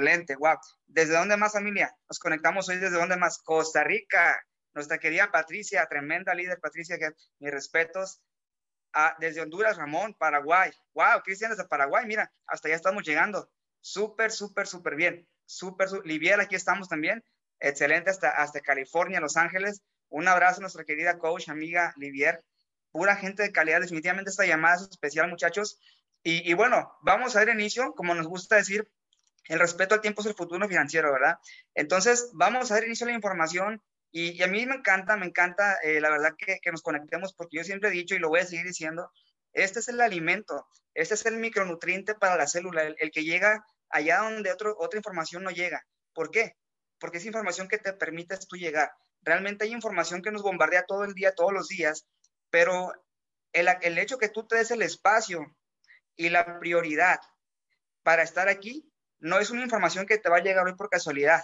excelente, wow. ¿Desde dónde más, familia? Nos conectamos hoy desde dónde más? Costa Rica. Nuestra querida Patricia, tremenda líder, Patricia, que mis respetos. Ah, desde Honduras, Ramón, Paraguay. Wow, Cristian desde Paraguay, mira, hasta ya estamos llegando. Súper, súper, súper bien. Súper, Livier, aquí estamos también. Excelente hasta, hasta California, Los Ángeles. Un abrazo a nuestra querida coach, amiga Livier. Pura gente de calidad. Definitivamente esta llamada es especial, muchachos. Y, bueno, vamos a dar inicio, como nos gusta decir, el respeto al tiempo es el futuro financiero, ¿verdad? Entonces, vamos a dar inicio a la información y, a mí me encanta, me encanta, eh, la verdad, que, nos conectemos, porque yo siempre he dicho y lo voy a seguir diciendo, este es el alimento, este es el micronutriente para la célula, el, que llega allá donde otro, otra información no llega. ¿Por qué? Porque es información que te permite tú llegar. Realmente hay información que nos bombardea todo el día, todos los días, pero el, el hecho que tú te des el espacio y la prioridad para estar aquí no es una información que te va a llegar hoy por casualidad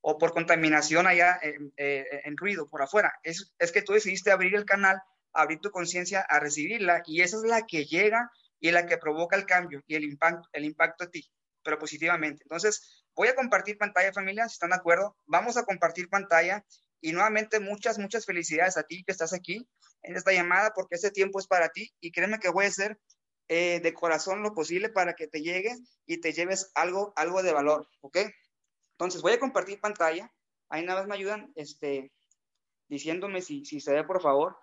o por contaminación allá en, eh, ruido por afuera. Es, es, que tú decidiste abrir el canal, abrir tu conciencia a recibirla y esa es la que llega y la que provoca el cambio y el impacto, el impacto a ti, pero positivamente. Entonces, voy a compartir pantalla, familia, si están de acuerdo. Vamos a compartir pantalla y nuevamente muchas, muchas felicidades a ti que estás aquí en esta llamada porque ese tiempo es para ti y créeme que voy a ser eh, de corazón lo posible para que te llegue y te lleves algo, algo de valor, ¿ok? Entonces voy a compartir pantalla. Ahí nada más me ayudan este, diciéndome si, si se ve, por favor.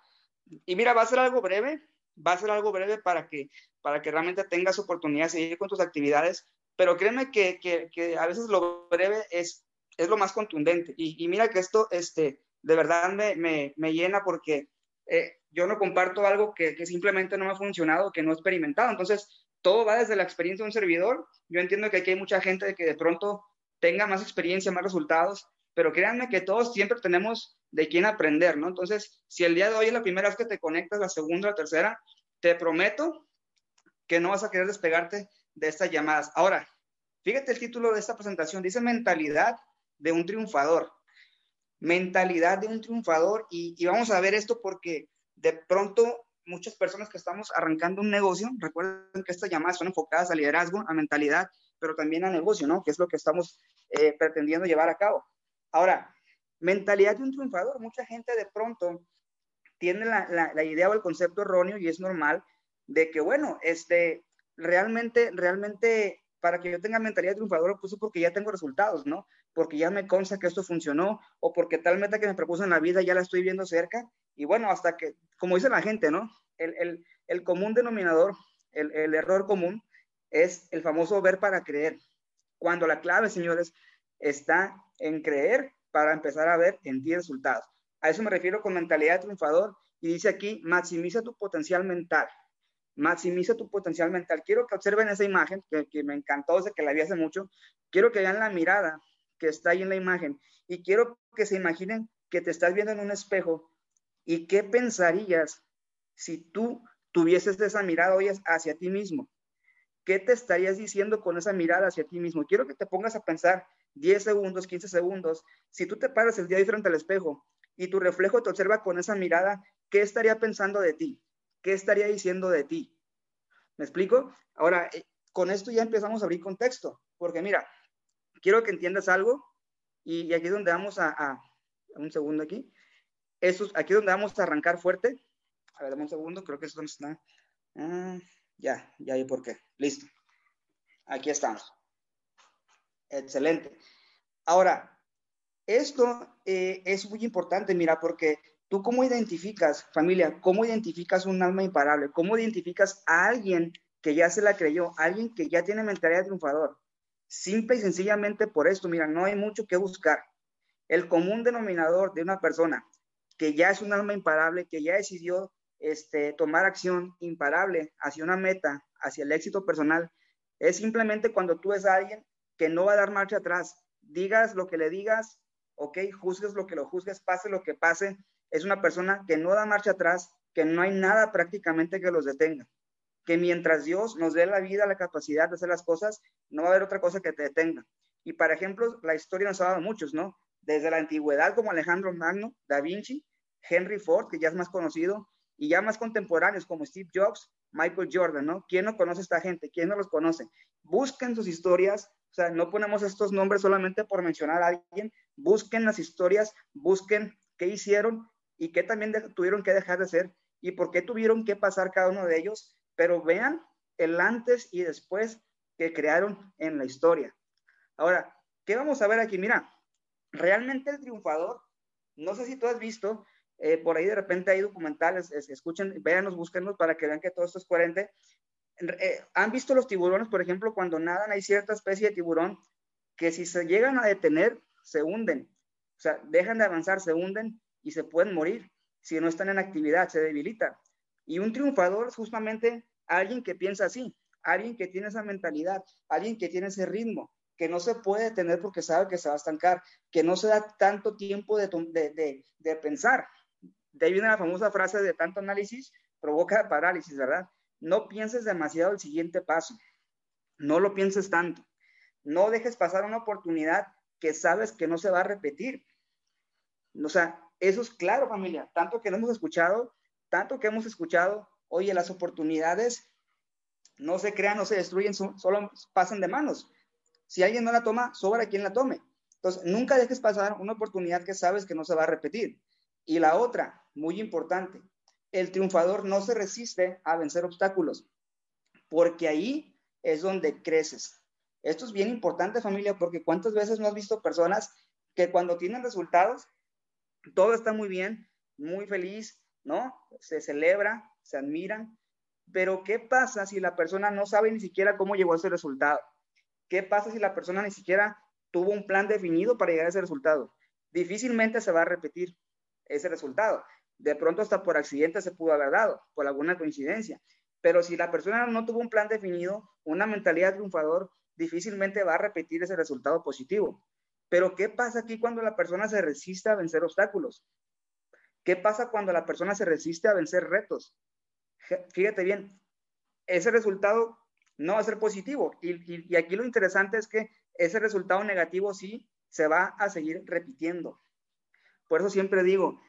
Y mira, va a ser algo breve, va a ser algo breve para que, para que realmente tengas oportunidad de seguir con tus actividades, pero créeme que, que, que a veces lo breve es, es lo más contundente. Y, mira que esto este, de verdad me, me, me llena porque eh, yo no comparto algo que, simplemente no me ha funcionado, que no he experimentado. Entonces, todo va desde la experiencia de un servidor. Yo entiendo que aquí hay mucha gente que de pronto tenga más experiencia, más resultados, pero créanme que todos siempre tenemos de quién aprender, ¿no? Entonces, si el día de hoy es la primera vez que te conectas, la segunda, la tercera, te prometo que no vas a querer despegarte de estas llamadas. Ahora, fíjate el título de esta presentación, dice mentalidad de un triunfador mentalidad de un triunfador y, vamos a ver esto porque de pronto muchas personas que estamos arrancando un negocio, recuerden que estas llamadas son enfocadas a liderazgo, a mentalidad, pero también a negocio, ¿no? Que es lo que estamos eh, pretendiendo llevar a cabo. Ahora, mentalidad de un triunfador, mucha gente de pronto tiene la, la idea o el concepto erróneo y es normal de que, bueno, este, realmente, realmente para que yo tenga mentalidad triunfadora, pues porque ya tengo resultados, ¿no? Porque ya me consta que esto funcionó o porque tal meta que me propuse en la vida ya la estoy viendo cerca. Y bueno, hasta que, como dice la gente, ¿no? El, el, común denominador, el, el error común es el famoso ver para creer. Cuando la clave, señores, está en creer para empezar a ver en ti resultados. A eso me refiero con mentalidad triunfador y dice aquí, maximiza tu potencial mental maximiza tu potencial mental. Quiero que observen esa imagen que, me encantó, desde que la vi hace mucho. Quiero que vean la mirada que está ahí en la imagen y quiero que se imaginen que te estás viendo en un espejo y qué pensarías si tú tuvieses esa mirada hoy hacia ti mismo. ¿Qué te estarías diciendo con esa mirada hacia ti mismo? Quiero que te pongas a pensar 10 segundos, 15 segundos. Si tú te paras el día de frente al espejo y tu reflejo te observa con esa mirada, ¿qué estaría pensando de ti? ¿qué estaría diciendo de ti? ¿Me explico? Ahora, eh, con esto ya empezamos a abrir contexto, porque mira, quiero que entiendas algo y, aquí es donde vamos a, un segundo aquí, eso, aquí donde vamos a arrancar fuerte. A ver, dame un segundo, creo que es donde está. Ah, ya, ya hay por qué. Listo. Aquí estamos. Excelente. Ahora, esto eh, es muy importante, mira, porque ¿Tú cómo identificas, familia, cómo identificas un alma imparable? ¿Cómo identificas a alguien que ya se la creyó, alguien que ya tiene mentalidad de triunfador? Simple y sencillamente por esto, mira, no hay mucho que buscar. El común denominador de una persona que ya es un alma imparable, que ya decidió este, tomar acción imparable hacia una meta, hacia el éxito personal, es simplemente cuando tú es alguien que no va a dar marcha atrás. Digas lo que le digas, ok, juzgues lo que lo juzgues, pase lo que pase, es una persona que no da marcha atrás, que no hay nada prácticamente que los detenga. Que mientras Dios nos dé la vida, la capacidad de hacer las cosas, no va a haber otra cosa que te detenga. Y para ejemplo, la historia nos ha dado muchos, ¿no? Desde la antigüedad como Alejandro Magno, Da Vinci, Henry Ford, que ya es más conocido, y ya más contemporáneos como Steve Jobs, Michael Jordan, ¿no? ¿Quién no conoce a esta gente? ¿Quién no los conoce? Busquen sus historias, O sea, no ponemos estos nombres solamente por mencionar a alguien. Busquen las historias, busquen qué hicieron y qué también tuvieron que dejar de hacer y por qué tuvieron que pasar cada uno de ellos, pero vean el antes y después que crearon en la historia. Ahora, ¿qué vamos a ver aquí? Mira, realmente el triunfador, no sé si tú has visto, eh, por ahí de repente hay documentales, escuchen, véanos, búsquenlos para que vean que todo esto es coherente. Eh, ¿Han visto los tiburones, por ejemplo, cuando nadan hay cierta especie de tiburón que si se llegan a detener, se hunden? O sea, dejan de avanzar, se hunden y se pueden morir. Si no están en actividad, se debilitan. Y un triunfador es justamente alguien que piensa así, alguien que tiene esa mentalidad, alguien que tiene ese ritmo, que no se puede detener porque sabe que se va a estancar, que no se da tanto tiempo de, de, de pensar. De ahí viene la famosa frase de tanto análisis provoca parálisis, ¿verdad? No pienses demasiado el siguiente paso. No lo pienses tanto. No dejes pasar una oportunidad que sabes que no se va a repetir. O sea, eso es claro, familia. Tanto que no hemos escuchado, tanto que hemos escuchado, oye, las oportunidades no se crean, no se destruyen, solo pasan de manos. Si alguien no la toma, sobra quien la tome. Entonces, nunca dejes pasar una oportunidad que sabes que no se va a repetir. Y la otra, muy importante, el triunfador no se resiste a vencer obstáculos, porque ahí es donde creces. Esto es bien importante, familia, porque cuántas veces no has visto personas que cuando tienen resultados, todo está muy bien, muy feliz, ¿no? Se celebra, se admiran, pero ¿qué pasa si la persona no sabe ni siquiera cómo llegó a ese resultado? ¿Qué pasa si la persona ni siquiera tuvo un plan definido para llegar a ese resultado? Difícilmente se va a repetir ese resultado. De pronto hasta por accidente se pudo haber dado, por alguna coincidencia. Pero si la persona no tuvo un plan definido, una mentalidad triunfador, difícilmente va a repetir ese resultado positivo. Pero ¿qué pasa aquí cuando la persona se resiste a vencer obstáculos? ¿Qué pasa cuando la persona se resiste a vencer retos? Fíjate bien, ese resultado no va a ser positivo. Y, y aquí lo interesante es que ese resultado negativo sí se va a seguir repitiendo. Por eso siempre digo,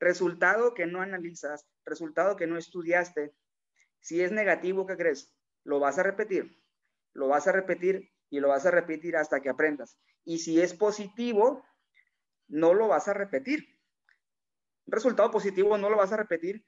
Resultado que no analizas, resultado que no estudiaste. Si es negativo, ¿qué crees? Lo vas a repetir, lo vas a repetir y lo vas a repetir hasta que aprendas. Y si es positivo, no lo vas a repetir. resultado positivo no lo vas a repetir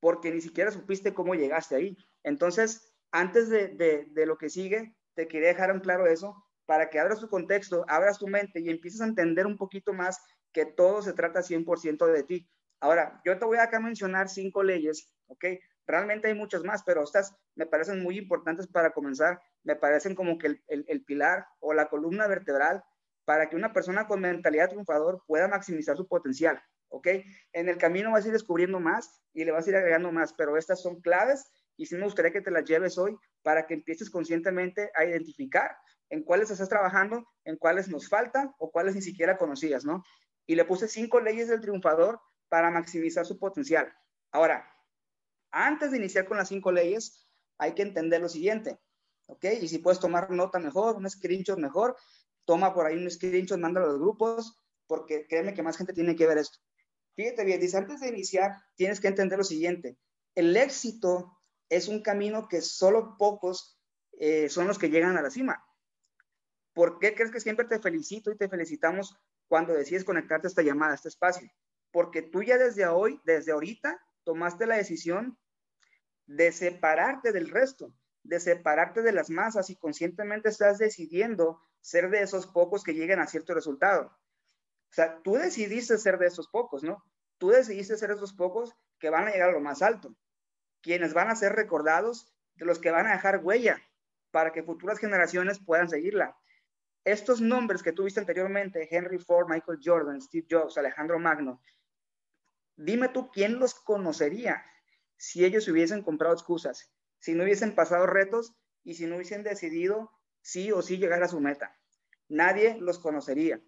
porque ni siquiera supiste cómo llegaste ahí. Entonces, antes de, de lo que sigue, te quería dejar en claro eso para que abras tu contexto, abras tu mente y empieces a entender un poquito más que todo se trata 100% de ti. Ahora, yo te voy acá a mencionar cinco leyes, ¿ok? Realmente hay muchas más, pero estas me parecen muy importantes para comenzar. Me parecen como que el, pilar o la columna vertebral para que una persona con mentalidad triunfador pueda maximizar su potencial, ¿ok? En el camino vas a ir descubriendo más y le vas a ir agregando más, pero estas son claves y sí me gustaría que te las lleves hoy para que empieces conscientemente a identificar en cuáles estás trabajando, en cuáles nos faltan o cuáles ni siquiera conocías, ¿no? Y le puse cinco leyes del triunfador para maximizar su potencial. Ahora, antes de iniciar con las cinco leyes, hay que entender lo siguiente, ¿ok? Y si puedes tomar nota mejor, un screenshot mejor, toma por ahí un screenshot, mándalo a los grupos, porque créeme que más gente tiene que ver esto. Fíjate bien, dice, antes de iniciar, tienes que entender lo siguiente. El éxito es un camino que solo pocos eh, son los que llegan a la cima. ¿Por qué crees que siempre te felicito y te felicitamos cuando decides conectarte a esta llamada, a este espacio? porque tú ya desde hoy, desde ahorita, tomaste la decisión de separarte del resto, de separarte de las masas y conscientemente estás decidiendo ser de esos pocos que lleguen a cierto resultado. O sea, tú decidiste ser de esos pocos, ¿no? Tú decidiste ser esos pocos que van a llegar a lo más alto, quienes van a ser recordados, de los que van a dejar huella para que futuras generaciones puedan seguirla. Estos nombres que tuviste anteriormente, Henry Ford, Michael Jordan, Steve Jobs, Alejandro Magno, Dime tú quién los conocería si ellos hubiesen comprado excusas, si no hubiesen pasado retos y si no hubiesen decidido sí o sí llegar a su meta. Nadie los conocería.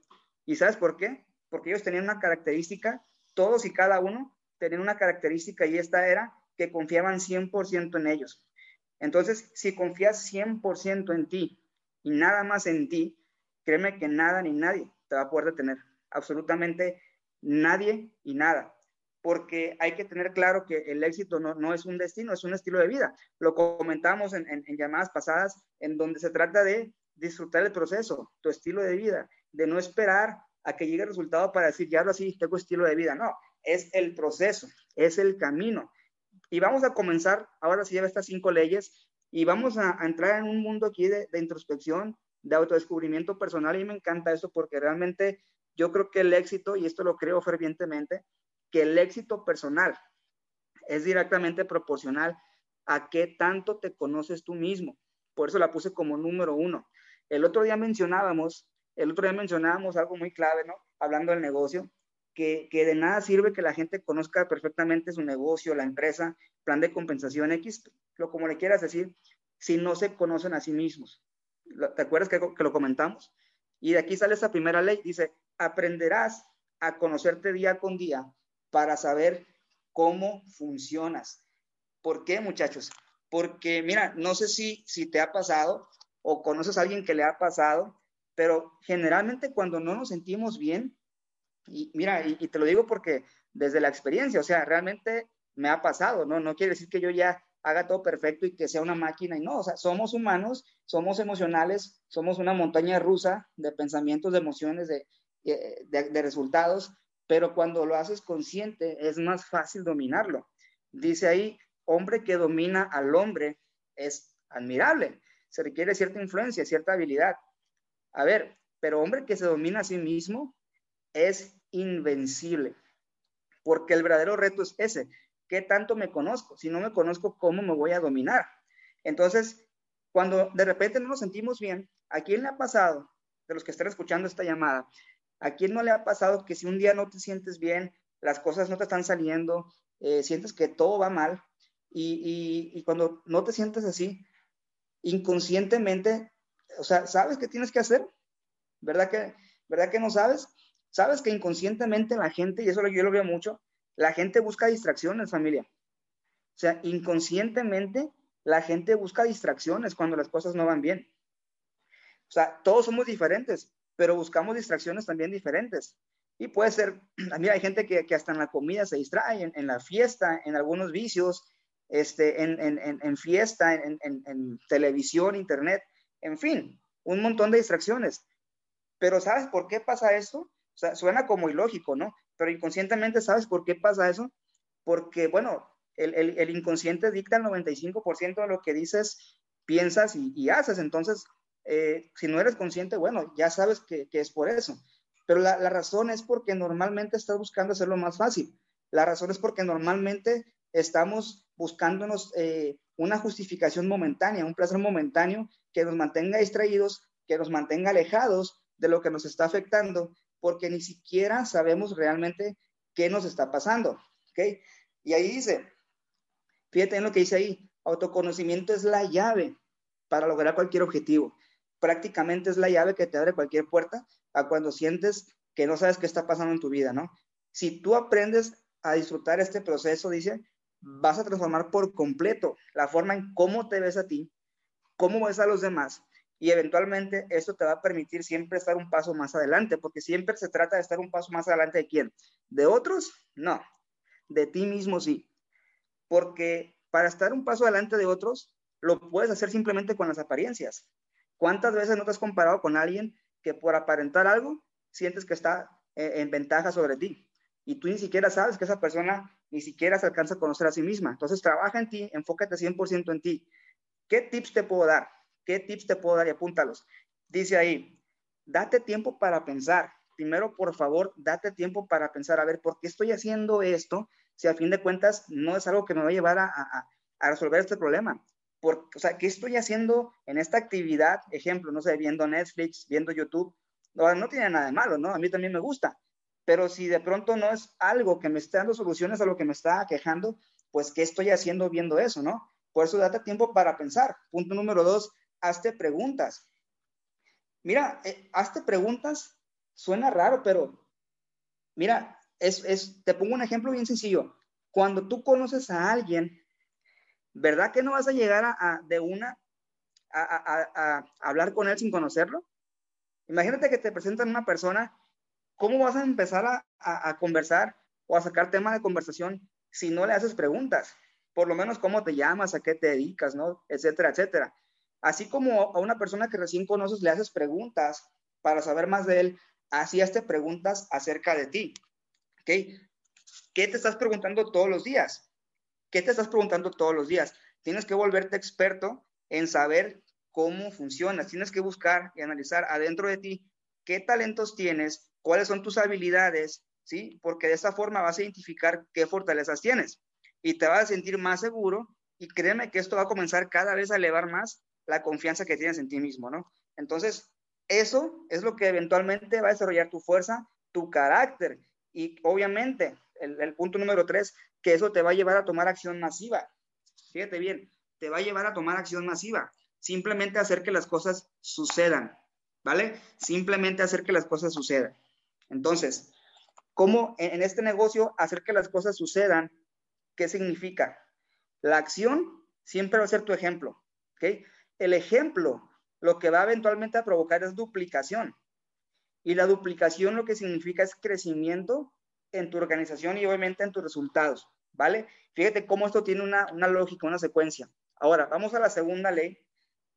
¿Y sabes por qué? Porque ellos tenían una característica, todos y cada uno tenían una característica y esta era que confiaban 100% en ellos. Entonces, si confías 100% en ti y nada más en ti, créeme que nada ni nadie te va a poder detener. Absolutamente nadie y nada porque hay que tener claro que el éxito no, es un destino, es un estilo de vida. Lo comentamos en, llamadas pasadas, en donde se trata de disfrutar el proceso, tu estilo de vida, de no esperar a que llegue el resultado para decir, ya ahora sí, tengo estilo de vida. No, es el proceso, es el camino. Y vamos a comenzar, ahora sí, lleva estas cinco leyes, y vamos a, entrar en un mundo aquí de, de, introspección, de autodescubrimiento personal, y me encanta eso porque realmente yo creo que el éxito, y esto lo creo fervientemente, que el éxito personal es directamente proporcional a qué tanto te conoces tú mismo. Por eso la puse como número uno. El otro día mencionábamos, el otro día mencionábamos algo muy clave, ¿no? Hablando del negocio, que, que, de nada sirve que la gente conozca perfectamente su negocio, la empresa, plan de compensación X, lo como le quieras decir, si no se conocen a sí mismos. ¿Te acuerdas que, lo comentamos? Y de aquí sale esa primera ley, dice, aprenderás a conocerte día con día para saber cómo funcionas. ¿Por qué, muchachos? Porque, mira, no sé si, te ha pasado o conoces a alguien que le ha pasado, pero generalmente cuando no nos sentimos bien, y mira, y, te lo digo porque desde la experiencia, o sea, realmente me ha pasado, ¿no? No quiere decir que yo ya haga todo perfecto y que sea una máquina y no, o sea, somos humanos, somos emocionales, somos una montaña rusa de pensamientos, de emociones, de, eh, de, resultados, pero cuando lo haces consciente es más fácil dominarlo. Dice ahí, hombre que domina al hombre es admirable, se requiere cierta influencia, cierta habilidad. A ver, pero hombre que se domina a sí mismo es invencible, porque el verdadero reto es ese, ¿qué tanto me conozco? Si no me conozco, ¿cómo me voy a dominar? Entonces, cuando de repente no nos sentimos bien, ¿a quién le ha pasado, de los que están escuchando esta llamada, a quién no le ha pasado que si un día no te sientes bien, las cosas no te están saliendo, eh, sientes que todo va mal, y, y, cuando no te sientes así, inconscientemente, o sea, ¿sabes qué tienes que hacer? ¿Verdad que, ¿verdad que no sabes? Sabes que inconscientemente la gente, y eso yo lo veo mucho, la gente busca distracciones, familia. O sea, inconscientemente la gente busca distracciones cuando las cosas no van bien. O sea, todos somos diferentes, pero buscamos distracciones también diferentes. Y puede ser, a mí hay gente que, que hasta en la comida se distrae, en, en, la fiesta, en algunos vicios, este, en, en, en fiesta, en, televisión, internet, en fin, un montón de distracciones. Pero ¿sabes por qué pasa eso? O sea, suena como ilógico, ¿no? Pero inconscientemente sabes por qué pasa eso, porque, bueno, el, el, inconsciente dicta el 95% de lo que dices, piensas y, haces. Entonces, eh, si no eres consciente, bueno, ya sabes que, que es por eso. Pero la, la, razón es porque normalmente estás buscando hacerlo más fácil. La razón es porque normalmente estamos buscándonos eh, una justificación momentánea, un placer momentáneo que nos mantenga distraídos, que nos mantenga alejados de lo que nos está afectando porque ni siquiera sabemos realmente qué nos está pasando. ¿ok? Y ahí dice, fíjate en lo que dice ahí, autoconocimiento es la llave para lograr cualquier objetivo. Prácticamente es la llave que te abre cualquier puerta a cuando sientes que no sabes qué está pasando en tu vida, ¿no? Si tú aprendes a disfrutar este proceso, dice, vas a transformar por completo la forma en cómo te ves a ti, cómo ves a los demás y eventualmente esto te va a permitir siempre estar un paso más adelante, porque siempre se trata de estar un paso más adelante de quién? ¿De otros? No, de ti mismo sí. Porque para estar un paso adelante de otros, lo puedes hacer simplemente con las apariencias. ¿Cuántas veces no te has comparado con alguien que por aparentar algo sientes que está eh, en ventaja sobre ti? Y tú ni siquiera sabes que esa persona ni siquiera se alcanza a conocer a sí misma. Entonces trabaja en ti, enfócate 100% en ti. ¿Qué tips te puedo dar? ¿Qué tips te puedo dar y apúntalos? Dice ahí, date tiempo para pensar. Primero, por favor, date tiempo para pensar, a ver, ¿por qué estoy haciendo esto? Si a fin de cuentas no es algo que me va a llevar a, resolver este problema. Por, o sea, ¿qué estoy haciendo en esta actividad? Ejemplo, no sé, viendo Netflix, viendo YouTube. No, no tiene nada de malo, ¿no? A mí también me gusta. Pero si de pronto no es algo que me esté dando soluciones a lo que me está quejando, pues ¿qué estoy haciendo viendo eso, no? Por eso date tiempo para pensar. Punto número dos, hazte preguntas. Mira, eh, hazte preguntas, suena raro, pero mira, es, es, te pongo un ejemplo bien sencillo. Cuando tú conoces a alguien, ¿verdad que no vas a llegar a, de una a, hablar con él sin conocerlo? Imagínate que te presentan una persona, ¿cómo vas a empezar a, conversar o a sacar tema de conversación si no le haces preguntas? Por lo menos cómo te llamas, a qué te dedicas, ¿no? Etcétera, etcétera. Así como a una persona que recién conoces le haces preguntas para saber más de él, así hazte preguntas acerca de ti. ¿Qué te estás preguntando todos los días? ¿Qué te estás preguntando todos los días? Tienes que volverte experto en saber cómo funciona. Tienes que buscar y analizar adentro de ti qué talentos tienes, cuáles son tus habilidades, ¿sí? Porque de esa forma vas a identificar qué fortalezas tienes y te vas a sentir más seguro y créeme que esto va a comenzar cada vez a elevar más la confianza que tienes en ti mismo, ¿no? Entonces, eso es lo que eventualmente va a desarrollar tu fuerza, tu carácter y obviamente el, punto número tres, que eso te va a llevar a tomar acción masiva. Fíjate bien, te va a llevar a tomar acción masiva. Simplemente hacer que las cosas sucedan, ¿vale? Simplemente hacer que las cosas sucedan. Entonces, ¿cómo en este negocio hacer que las cosas sucedan? ¿Qué significa? La acción siempre va a ser tu ejemplo, ¿ok? El ejemplo lo que va eventualmente a provocar es duplicación. Y la duplicación lo que significa es crecimiento en tu organización y obviamente en tus resultados, ¿vale? Fíjate cómo esto tiene una, una lógica, una secuencia. Ahora, vamos a la segunda ley.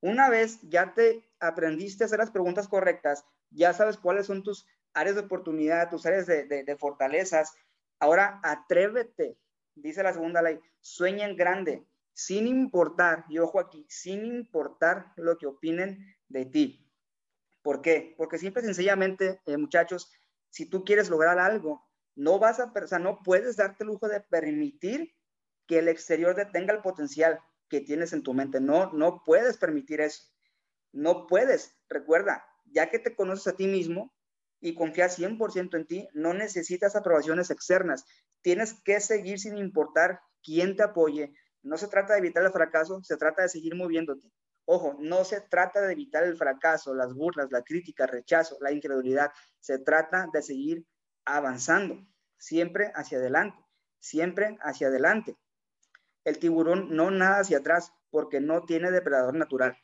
Una vez ya te aprendiste a hacer las preguntas correctas, ya sabes cuáles son tus áreas de oportunidad, tus áreas de, de, fortalezas. Ahora, atrévete, dice la segunda ley, sueña en grande, sin importar, y ojo aquí, sin importar lo que opinen de ti. ¿Por qué? Porque simple y sencillamente, eh, muchachos, si tú quieres lograr algo, no vas a, o sea, no puedes darte el lujo de permitir que el exterior detenga el potencial que tienes en tu mente. No, no puedes permitir eso. No puedes. Recuerda, ya que te conoces a ti mismo y confías 100% en ti, no necesitas aprobaciones externas. Tienes que seguir sin importar quién te apoye. No se trata de evitar el fracaso, se trata de seguir moviéndote. Ojo, no se trata de evitar el fracaso, las burlas, la crítica, el rechazo, la incredulidad. Se trata de seguir avanzando, siempre hacia adelante, siempre hacia adelante. El tiburón no nada hacia atrás porque no tiene depredador natural.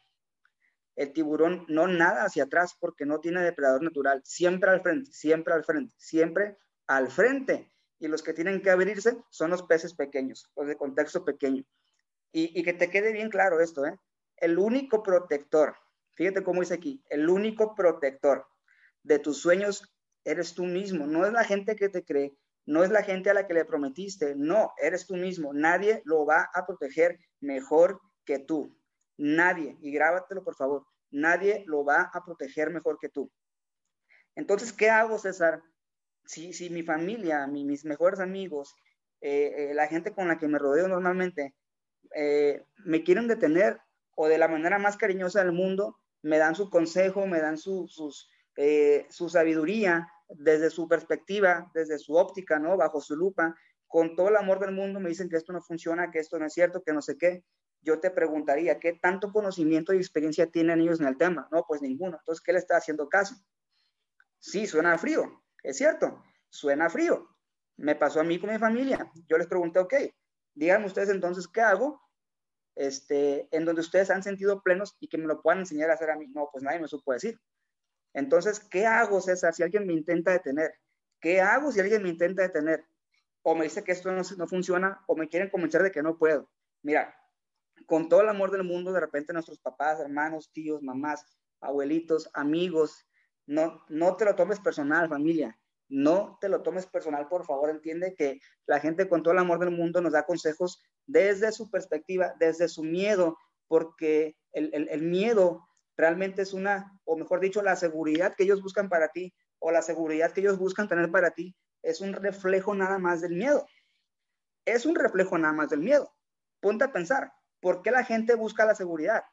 El tiburón no nada hacia atrás porque no tiene depredador natural. Siempre al frente, siempre al frente, siempre al frente. Y los que tienen que abrirse son los peces pequeños, los de contexto pequeño. Y, que te quede bien claro esto, ¿eh? El único protector, fíjate cómo dice aquí, el único protector de tus sueños eres tú mismo. No es la gente que te cree, no es la gente a la que le prometiste, no, eres tú mismo. Nadie lo va a proteger mejor que tú. Nadie, y grábatelo por favor, nadie lo va a proteger mejor que tú. Entonces, ¿qué hago, César? Si, si mi familia, mis mejores amigos, eh, eh, la gente con la que me rodeo normalmente, eh, me quieren detener o de la manera más cariñosa del mundo, me dan su consejo, me dan su, su sabiduría, desde su perspectiva, desde su óptica, ¿no? Bajo su lupa, con todo el amor del mundo me dicen que esto no funciona, que esto no es cierto, que no sé qué. Yo te preguntaría, ¿qué tanto conocimiento y experiencia tienen ellos en el tema? No, pues ninguno. Entonces, ¿qué le está haciendo caso? Sí, suena frío, es cierto, suena frío. Me pasó a mí con mi familia. Yo les pregunté, ok, díganme ustedes entonces qué hago este, en donde ustedes han sentido plenos y que me lo puedan enseñar a hacer a mí. No, pues nadie me supo decir. Entonces, ¿qué hago, César, si alguien me intenta detener? ¿Qué hago si alguien me intenta detener? O me dice que esto no, no funciona o me quieren convencer de que no puedo. Mira, con todo el amor del mundo, de repente nuestros papás, hermanos, tíos, mamás, abuelitos, amigos, no, no te lo tomes personal, familia. No te lo tomes personal, por favor. Entiende que la gente con todo el amor del mundo nos da consejos desde su perspectiva, desde su miedo, porque el, el, el miedo realmente es una, o mejor dicho, la seguridad que ellos buscan para ti o la seguridad que ellos buscan tener para ti es un reflejo nada más del miedo. Es un reflejo nada más del miedo. Ponte a pensar, ¿por qué la gente busca la seguridad?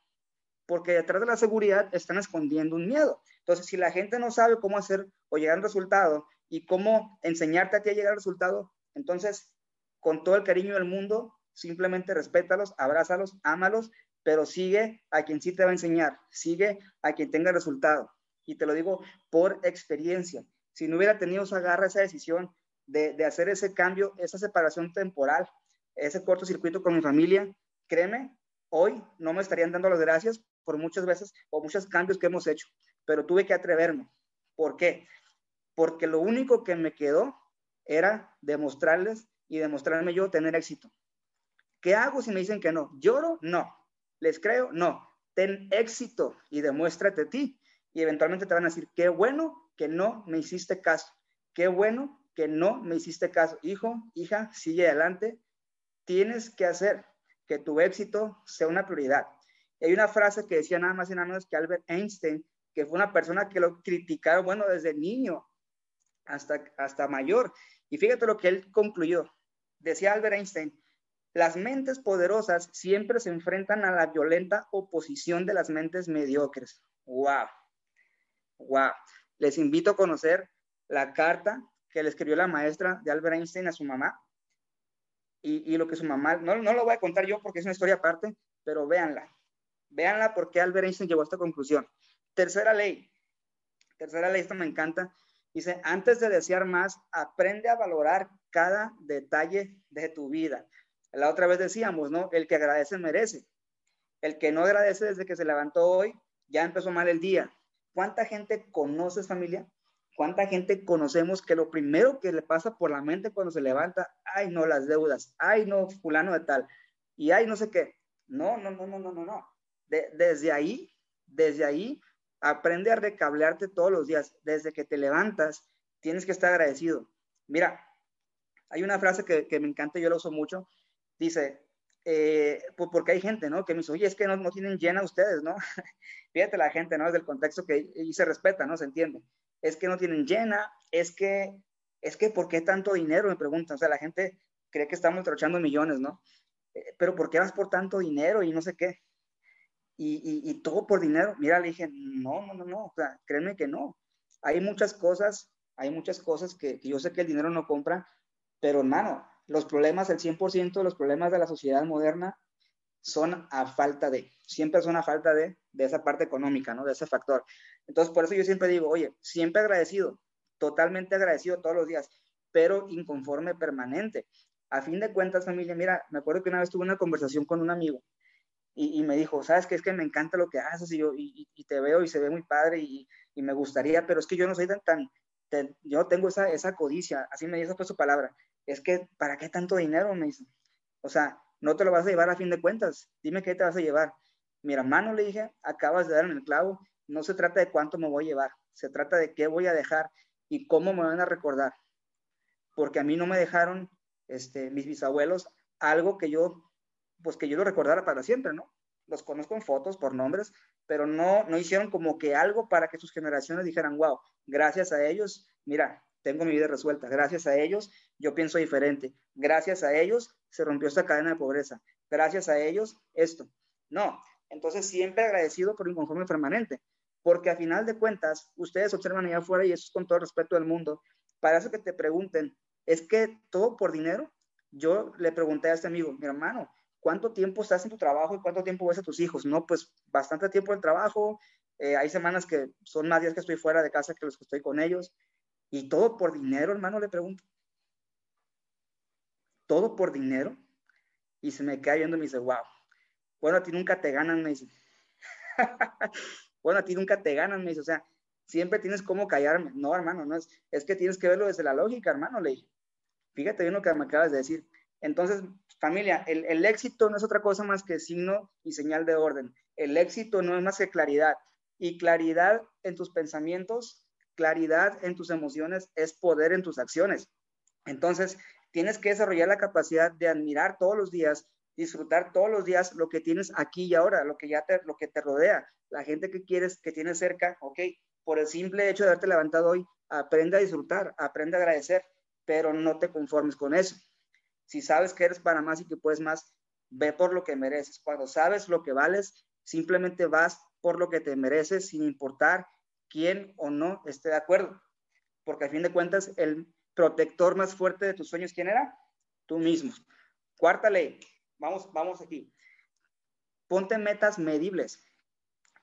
Porque detrás de la seguridad están escondiendo un miedo. Entonces, si la gente no sabe cómo hacer o llegar al resultado y cómo enseñarte a ti a llegar al resultado, entonces, con todo el cariño del mundo, simplemente respétalos, abrázalos, ámalos pero sigue a quien sí te va a enseñar, sigue a quien tenga resultado. Y te lo digo por experiencia. Si no hubiera tenido esa garra, esa decisión de, de hacer ese cambio, esa separación temporal, ese cortocircuito con mi familia, créeme, hoy no me estarían dando las gracias por muchas veces o muchos cambios que hemos hecho, pero tuve que atreverme. ¿Por qué? Porque lo único que me quedó era demostrarles y demostrarme yo tener éxito. ¿Qué hago si me dicen que no? ¿Lloro? No. ¿Les creo? No. ten éxito y demuéstrate a ti. Y eventualmente te van a decir, qué bueno que no me hiciste caso, qué bueno que no me hiciste caso. Hijo, hija, sigue adelante. Tienes que hacer que tu éxito sea una prioridad. Hay una frase que decía nada más y nada menos que Albert Einstein, que fue una persona que lo criticaron, bueno, desde niño hasta, hasta mayor. Y fíjate lo que él concluyó. Decía Albert Einstein, las mentes poderosas siempre se enfrentan a la violenta oposición de las mentes mediocres. ¡Wow! ¡Wow! Les invito a conocer la carta que le escribió la maestra de Albert Einstein a su mamá. Y, lo que su mamá, no, no lo voy a contar yo porque es una historia aparte, pero véanla. Véanla porque Albert Einstein llegó a esta conclusión. Tercera ley. Tercera ley, esto me encanta. Dice, antes de desear más, aprende a valorar cada detalle de tu vida. La otra vez decíamos, ¿no? El que agradece merece. El que no agradece desde que se levantó hoy, ya empezó mal el día. ¿Cuánta gente conoces familia? ¿Cuánta gente conocemos que lo primero que le pasa por la mente cuando se levanta, ay no, las deudas, ay no, fulano de tal, y ay no sé qué? No, no, no, no, no, no, no. Desde ahí, desde ahí, aprende a recablearte todos los días. Desde que te levantas, tienes que estar agradecido. Mira, hay una frase que, me encanta, yo la uso mucho, dice, eh, pues porque hay gente, ¿no? Que me dice, oye, es que no, no tienen llena ustedes, ¿no? Fíjate la gente, ¿no? Es del contexto que y se respeta, ¿no? Se entiende. Es que no tienen llena, es que, es que, ¿por qué tanto dinero? Me preguntan. O sea, la gente cree que estamos trochando millones, ¿no? Eh, pero ¿por qué vas por tanto dinero y no sé qué? Y, todo por dinero. Mira, le dije, no, no, no, no, o créeme que no. Hay muchas cosas, hay muchas cosas que, que yo sé que el dinero no compra, pero hermano, los problemas, el 100% de los problemas de la sociedad moderna son a falta de, siempre son a falta de, de esa parte económica, ¿no? De ese factor. Entonces, por eso yo siempre digo, oye, siempre agradecido, totalmente agradecido todos los días, pero inconforme permanente. A fin de cuentas, familia, mira, me acuerdo que una vez tuve una conversación con un amigo y, me dijo, sabes que es que me encanta lo que haces y yo y, te veo y se ve muy padre y, me gustaría, pero es que yo no soy tan, tan, yo tengo esa, esa codicia, así me dijo su palabra, es que, ¿para qué tanto dinero? Me dice. O sea, no te lo vas a llevar a fin de cuentas. Dime qué te vas a llevar. Mi hermano le dije, acabas de dar en el clavo. No se trata de cuánto me voy a llevar. Se trata de qué voy a dejar y cómo me van a recordar. Porque a mí no me dejaron este, mis bisabuelos algo que yo, pues que yo lo recordara para siempre, ¿no? Los conozco en fotos, por nombres, pero no, no hicieron como que algo para que sus generaciones dijeran, wow, gracias a ellos, mira, tengo mi vida resuelta. Gracias a ellos yo pienso diferente. Gracias a ellos se rompió esta cadena de pobreza. Gracias a ellos esto. No, entonces siempre agradecido por un conforme permanente, porque a final de cuentas ustedes observan allá afuera y eso es con todo respeto del mundo. Para eso que te pregunten, ¿es que todo por dinero? Yo le pregunté a este amigo, mi hermano, ¿cuánto tiempo estás en tu trabajo y cuánto tiempo ves a tus hijos? No, pues bastante tiempo en trabajo. Eh, hay semanas que son más días que estoy fuera de casa que los que estoy con ellos. Y todo por dinero, hermano, le pregunto. Todo por dinero. Y se me cae viendo y me dice, wow. Bueno, a ti nunca te ganan, me dice. bueno, a ti nunca te ganan, me dice. O sea, siempre tienes cómo callarme. No, hermano, no es, es que tienes que verlo desde la lógica, hermano, le dije. Fíjate bien lo que me acabas de decir. Entonces, familia, el, el, éxito no es otra cosa más que signo y señal de orden. El éxito no es más que claridad. Y claridad en tus pensamientos claridad en tus emociones es poder en tus acciones. Entonces, tienes que desarrollar la capacidad de admirar todos los días, disfrutar todos los días lo que tienes aquí y ahora, lo que ya te, lo que te rodea, la gente que quieres, que tienes cerca, ok, por el simple hecho de haberte levantado hoy, aprende a disfrutar, aprende a agradecer, pero no te conformes con eso. Si sabes que eres para más y que puedes más, ve por lo que mereces. Cuando sabes lo que vales, simplemente vas por lo que te mereces sin importar quién o no esté de acuerdo. Porque a fin de cuentas, el protector más fuerte de tus sueños, ¿quién era? Tú mismo. Cuarta ley. Vamos, vamos aquí. Ponte metas medibles.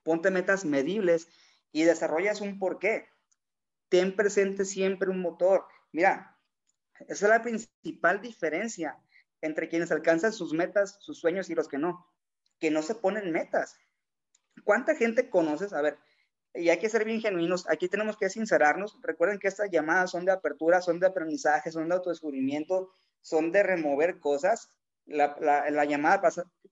Ponte metas medibles y desarrollas un porqué. Ten presente siempre un motor. Mira, esa es la principal diferencia entre quienes alcanzan sus metas, sus sueños y los que no. Que no se ponen metas. ¿Cuánta gente conoces? A ver, y hay que ser bien genuinos, aquí tenemos que sincerarnos. Recuerden que estas llamadas son de apertura, son de aprendizaje, son de autodescubrimiento, son de remover cosas. La, la, llamada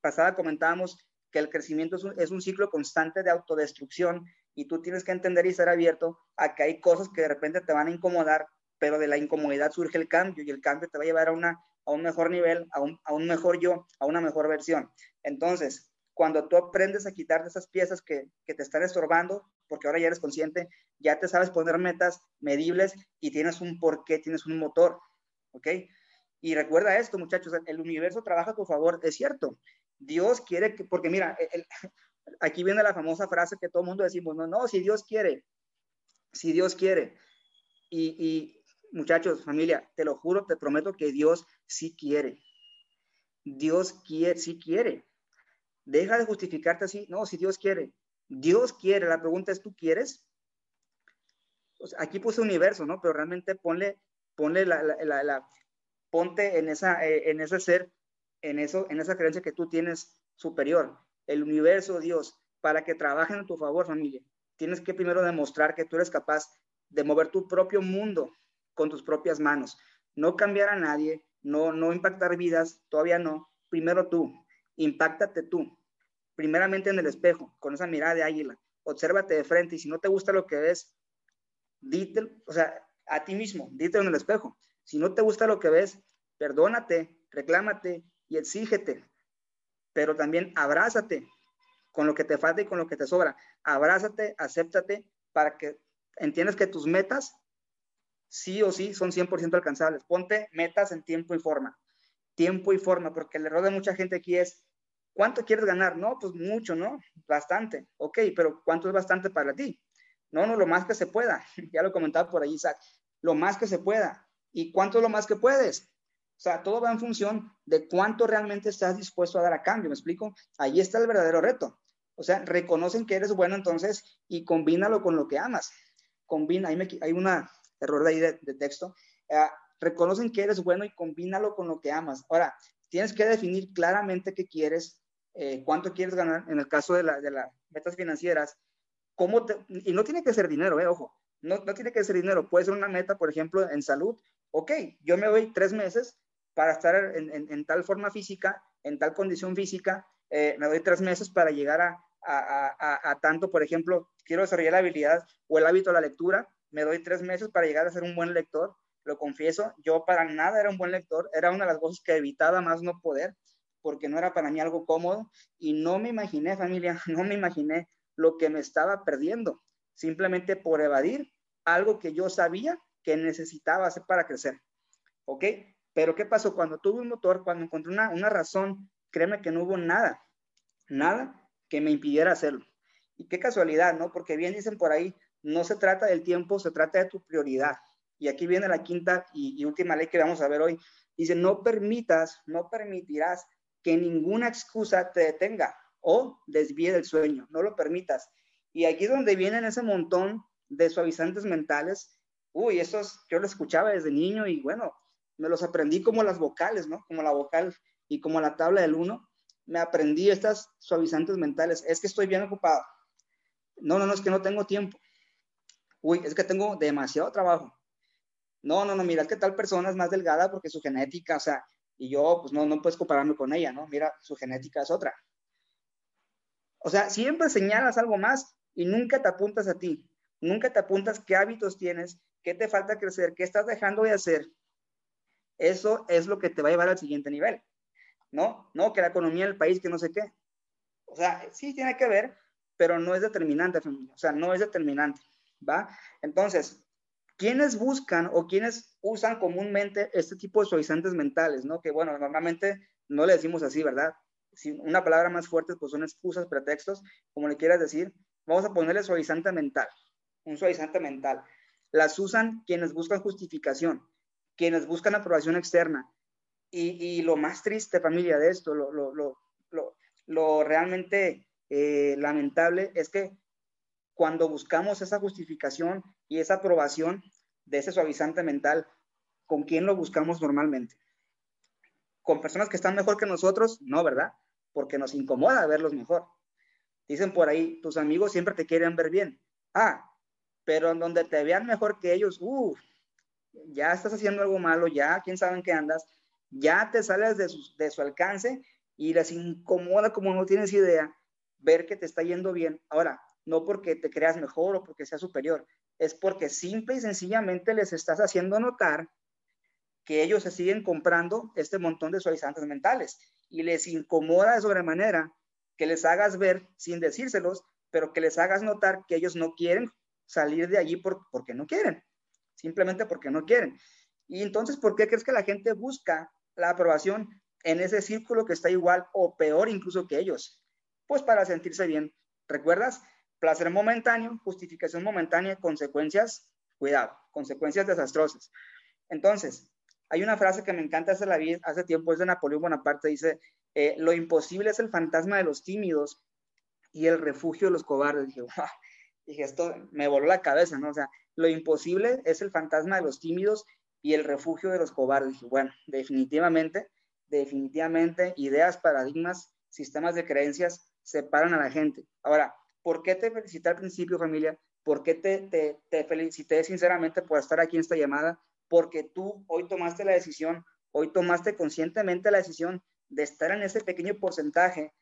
pasada comentábamos que el crecimiento es un, es un ciclo constante de autodestrucción y tú tienes que entender y ser abierto a que hay cosas que de repente te van a incomodar, pero de la incomodidad surge el cambio y el cambio te va a llevar a, una, a un mejor nivel, a un, a un mejor yo, a una mejor versión. Entonces, cuando tú aprendes a quitarte esas piezas que, que, te están estorbando, porque ahora ya eres consciente, ya te sabes poner metas medibles y tienes un porqué, tienes un motor, ¿ok? Y recuerda esto, muchachos, el universo trabaja a tu favor, es cierto. Dios quiere que, porque mira, aquí viene la famosa frase que todo el mundo decimos, no, no, si Dios quiere, si Dios quiere. Y, y muchachos, familia, te lo juro, te prometo que Dios sí quiere. Dios quiere, sí quiere. Deja de justificarte así. No, si Dios quiere. Dios quiere. La pregunta es, ¿tú quieres? aquí puse universo, ¿no? Pero realmente ponle, ponle la, la, la, ponte en, esa, eh, en ese ser, en, eso, en esa creencia que tú tienes superior. El universo, Dios, para que trabajen a tu favor, familia. Tienes que primero demostrar que tú eres capaz de mover tu propio mundo con tus propias manos. No cambiar a nadie, no, no impactar vidas, todavía no. Primero tú, impactate tú. Primeramente en el espejo, con esa mirada de águila. Obsérvate de frente y si no te gusta lo que ves, dítelo, o sea, a ti mismo, dítelo en el espejo. Si no te gusta lo que ves, perdónate, reclámate y exígete. Pero también abrázate con lo que te falta y con lo que te sobra. Abrázate, acéptate para que entiendas que tus metas sí o sí son 100% alcanzables. Ponte metas en tiempo y forma. Tiempo y forma, porque el error de mucha gente aquí es, ¿cuánto quieres ganar? No, pues mucho, ¿no? Bastante. Ok, pero ¿cuánto es bastante para ti? No, no, lo más que se pueda. ya lo comentaba por ahí, Isaac. Lo más que se pueda. ¿Y cuánto es lo más que puedes? O sea, todo va en función de cuánto realmente estás dispuesto a dar a cambio, ¿me explico? Ahí está el verdadero reto. O sea, reconocen que eres bueno entonces y combínalo con lo que amas. Combina, ahí me, hay un error de ahí de, texto. Uh, reconocen que eres bueno y combínalo con lo que amas. Ahora, tienes que definir claramente qué quieres, eh, cuánto quieres ganar. En el caso de, de las metas financieras, cómo te, y no tiene que ser dinero, eh, ojo, no, no tiene que ser dinero, puede ser una meta, por ejemplo, en salud. Ok, yo me doy tres meses para estar en, en, en tal forma física, en tal condición física, eh, me doy tres meses para llegar a, a, a, a, tanto, por ejemplo, quiero desarrollar la habilidad o el hábito de la lectura, me doy tres meses para llegar a ser un buen lector, lo confieso, yo para nada era un buen lector, era una de las cosas que evitaba más no poder, porque no era para mí algo cómodo y no me imaginé, familia, no me imaginé lo que me estaba perdiendo, simplemente por evadir algo que yo sabía que necesitaba hacer para crecer. ¿Ok? Pero ¿qué pasó? Cuando tuve un motor, cuando encontré una, una razón, créeme que no hubo nada, nada que me impidiera hacerlo. Y qué casualidad, ¿no? Porque bien dicen por ahí, no se trata del tiempo, se trata de tu prioridad. Y aquí viene la quinta y, última ley que vamos a ver hoy. Dice, no permitas, no permitirás que ninguna excusa te detenga o desvíe del sueño, no lo permitas. Y aquí es donde vienen ese montón de suavizantes mentales. Uy, esos yo los escuchaba desde niño y bueno, me los aprendí como las vocales, ¿no? Como la vocal y como la tabla del uno. Me aprendí estas suavizantes mentales. Es que estoy bien ocupado. No, no, no, es que no tengo tiempo. Uy, es que tengo demasiado trabajo. No, no, no, mira, es que tal persona es más delgada porque su genética, o sea, y yo, pues no, no puedes compararme con ella, ¿no? Mira, su genética es otra. O sea, siempre señalas algo más y nunca te apuntas a ti. Nunca te apuntas qué hábitos tienes, qué te falta crecer, qué estás dejando de hacer. Eso es lo que te va a llevar al siguiente nivel. ¿No? No, que la economía del país, que no sé qué. O sea, sí tiene que ver, pero no es determinante, familia. O sea, no es determinante. ¿Va? Entonces, ¿quiénes buscan o quiénes usan comúnmente este tipo de suavizantes mentales? ¿No? Que bueno, normalmente no le decimos así, ¿verdad? Si una palabra más fuerte, pues son excusas, pretextos, como le quieras decir. Vamos a ponerle suavizante mental un suavizante mental. Las usan quienes buscan justificación, quienes buscan aprobación externa. Y, lo más triste, familia, de esto, lo, lo, lo, lo realmente eh, lamentable es que cuando buscamos esa justificación y esa aprobación de ese suavizante mental, ¿con quién lo buscamos normalmente? ¿Con personas que están mejor que nosotros? No, ¿verdad? Porque nos incomoda verlos mejor. Dicen por ahí, tus amigos siempre te quieren ver bien. Ah, pero en donde te vean mejor que ellos, uff, ya estás haciendo algo malo, ya quién sabe en qué andas, ya te sales de su, de su alcance y les incomoda como no tienes idea ver que te está yendo bien. Ahora, no porque te creas mejor o porque seas superior, es porque simple y sencillamente les estás haciendo notar que ellos se siguen comprando este montón de suavizantes mentales y les incomoda de sobremanera que les hagas ver sin decírselos, pero que les hagas notar que ellos no quieren salir de allí porque no quieren, simplemente porque no quieren. Y entonces, ¿por qué crees que la gente busca la aprobación en ese círculo que está igual o peor incluso que ellos? Pues para sentirse bien. ¿Recuerdas? Placer momentáneo, justificación momentánea, consecuencias, cuidado, consecuencias desastrosas. Entonces, hay una frase que me encanta, hace, la vida, hace tiempo, es de Napoleón Bonaparte, dice, eh, lo imposible es el fantasma de los tímidos y el refugio de los cobardes. Dije, dije, esto me voló la cabeza, ¿no? O sea, lo imposible es el fantasma de los tímidos y el refugio de los cobardes. Dije, bueno, definitivamente, definitivamente, ideas, paradigmas, sistemas de creencias separan a la gente. Ahora, ¿por qué te felicité al principio, familia? ¿Por qué te, te, felicité sinceramente por estar aquí en esta llamada? Porque tú hoy tomaste la decisión, hoy tomaste conscientemente la decisión de estar en ese pequeño porcentaje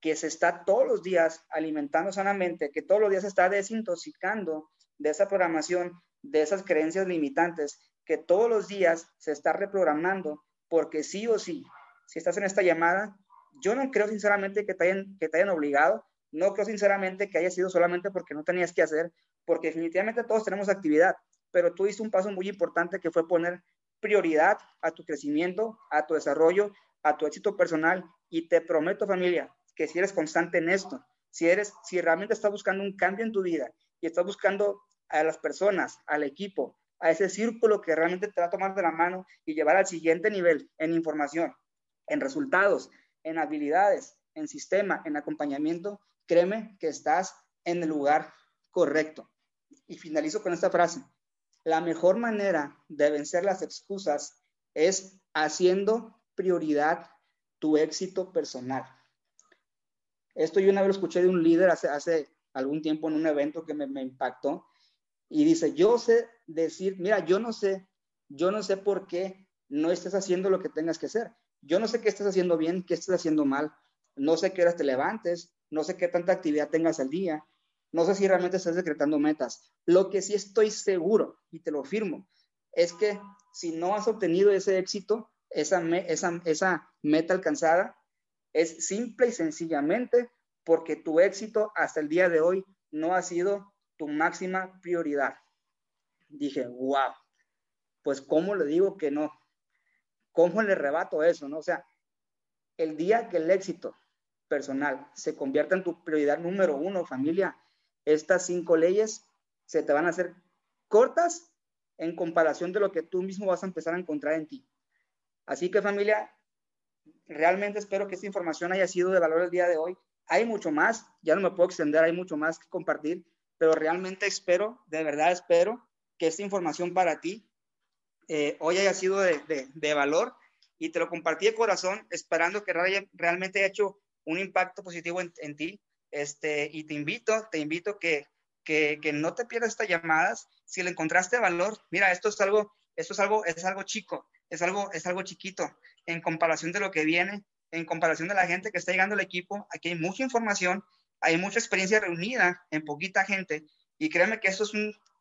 que se está todos los días alimentando sanamente, que todos los días se está desintoxicando de esa programación, de esas creencias limitantes, que todos los días se está reprogramando, porque sí o sí, si estás en esta llamada, yo no creo sinceramente que te hayan, que te hayan obligado, no creo sinceramente que haya sido solamente porque no tenías que hacer, porque definitivamente todos tenemos actividad, pero tú hiciste un paso muy importante que fue poner prioridad a tu crecimiento, a tu desarrollo, a tu éxito personal y te prometo familia que si eres constante en esto, si eres si realmente estás buscando un cambio en tu vida y estás buscando a las personas, al equipo, a ese círculo que realmente te va a tomar de la mano y llevar al siguiente nivel en información, en resultados, en habilidades, en sistema, en acompañamiento, créeme que estás en el lugar correcto. Y finalizo con esta frase. La mejor manera de vencer las excusas es haciendo prioridad tu éxito personal. Esto yo una vez lo escuché de un líder hace, hace algún tiempo en un evento que me, impactó y dice, yo sé decir, mira, yo no sé, yo no sé por qué no estás haciendo lo que tengas que hacer. Yo no sé qué estás haciendo bien, qué estás haciendo mal. No sé qué horas te levantes, no sé qué tanta actividad tengas al día, no sé si realmente estás decretando metas. Lo que sí estoy seguro, y te lo firmo, es que si no has obtenido ese éxito, esa, meta alcanzada, es simple y sencillamente porque tu éxito hasta el día de hoy no ha sido tu máxima prioridad. Dije, wow, pues ¿cómo le digo que no? ¿Cómo le rebato eso? ¿no? O sea, el día que el éxito personal se convierta en tu prioridad número uno, familia, estas cinco leyes se te van a hacer cortas en comparación de lo que tú mismo vas a empezar a encontrar en ti. Así que familia, realmente espero que esta información haya sido de valor el día de hoy. Hay mucho más, ya no me puedo extender, hay mucho más que compartir, pero realmente espero, de verdad espero que esta información para ti eh, hoy haya sido de, de, valor y te lo compartí de corazón, esperando que realmente haya hecho un impacto positivo en, en ti. Este, y te invito, te invito que, que, que, no te pierdas estas llamadas. Si le encontraste valor, mira, esto es algo, esto es algo, es algo chico, es algo, es algo chiquito en comparación de lo que viene, en comparación de la gente que está llegando al equipo. Aquí hay mucha información, hay mucha experiencia reunida en poquita gente y créeme que eso es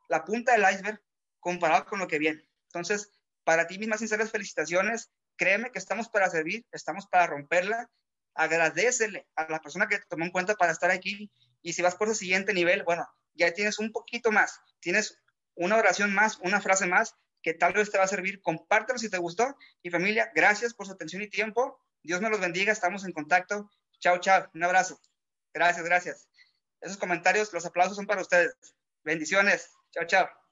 la punta del iceberg comparado con lo que viene. Entonces, para ti, mis más sinceras felicitaciones. Créeme que estamos para servir, estamos para romperla. Agradecele a la persona que te tomó en cuenta para estar aquí. Y si vas por el siguiente nivel, bueno, ya tienes un poquito más, tienes una oración más, una frase más que tal vez te va a servir. Compártelo si te gustó. Y familia, gracias por su atención y tiempo. Dios me los bendiga. Estamos en contacto. Chao, chao. Un abrazo. Gracias, gracias. Esos comentarios, los aplausos son para ustedes. Bendiciones. Chao, chao.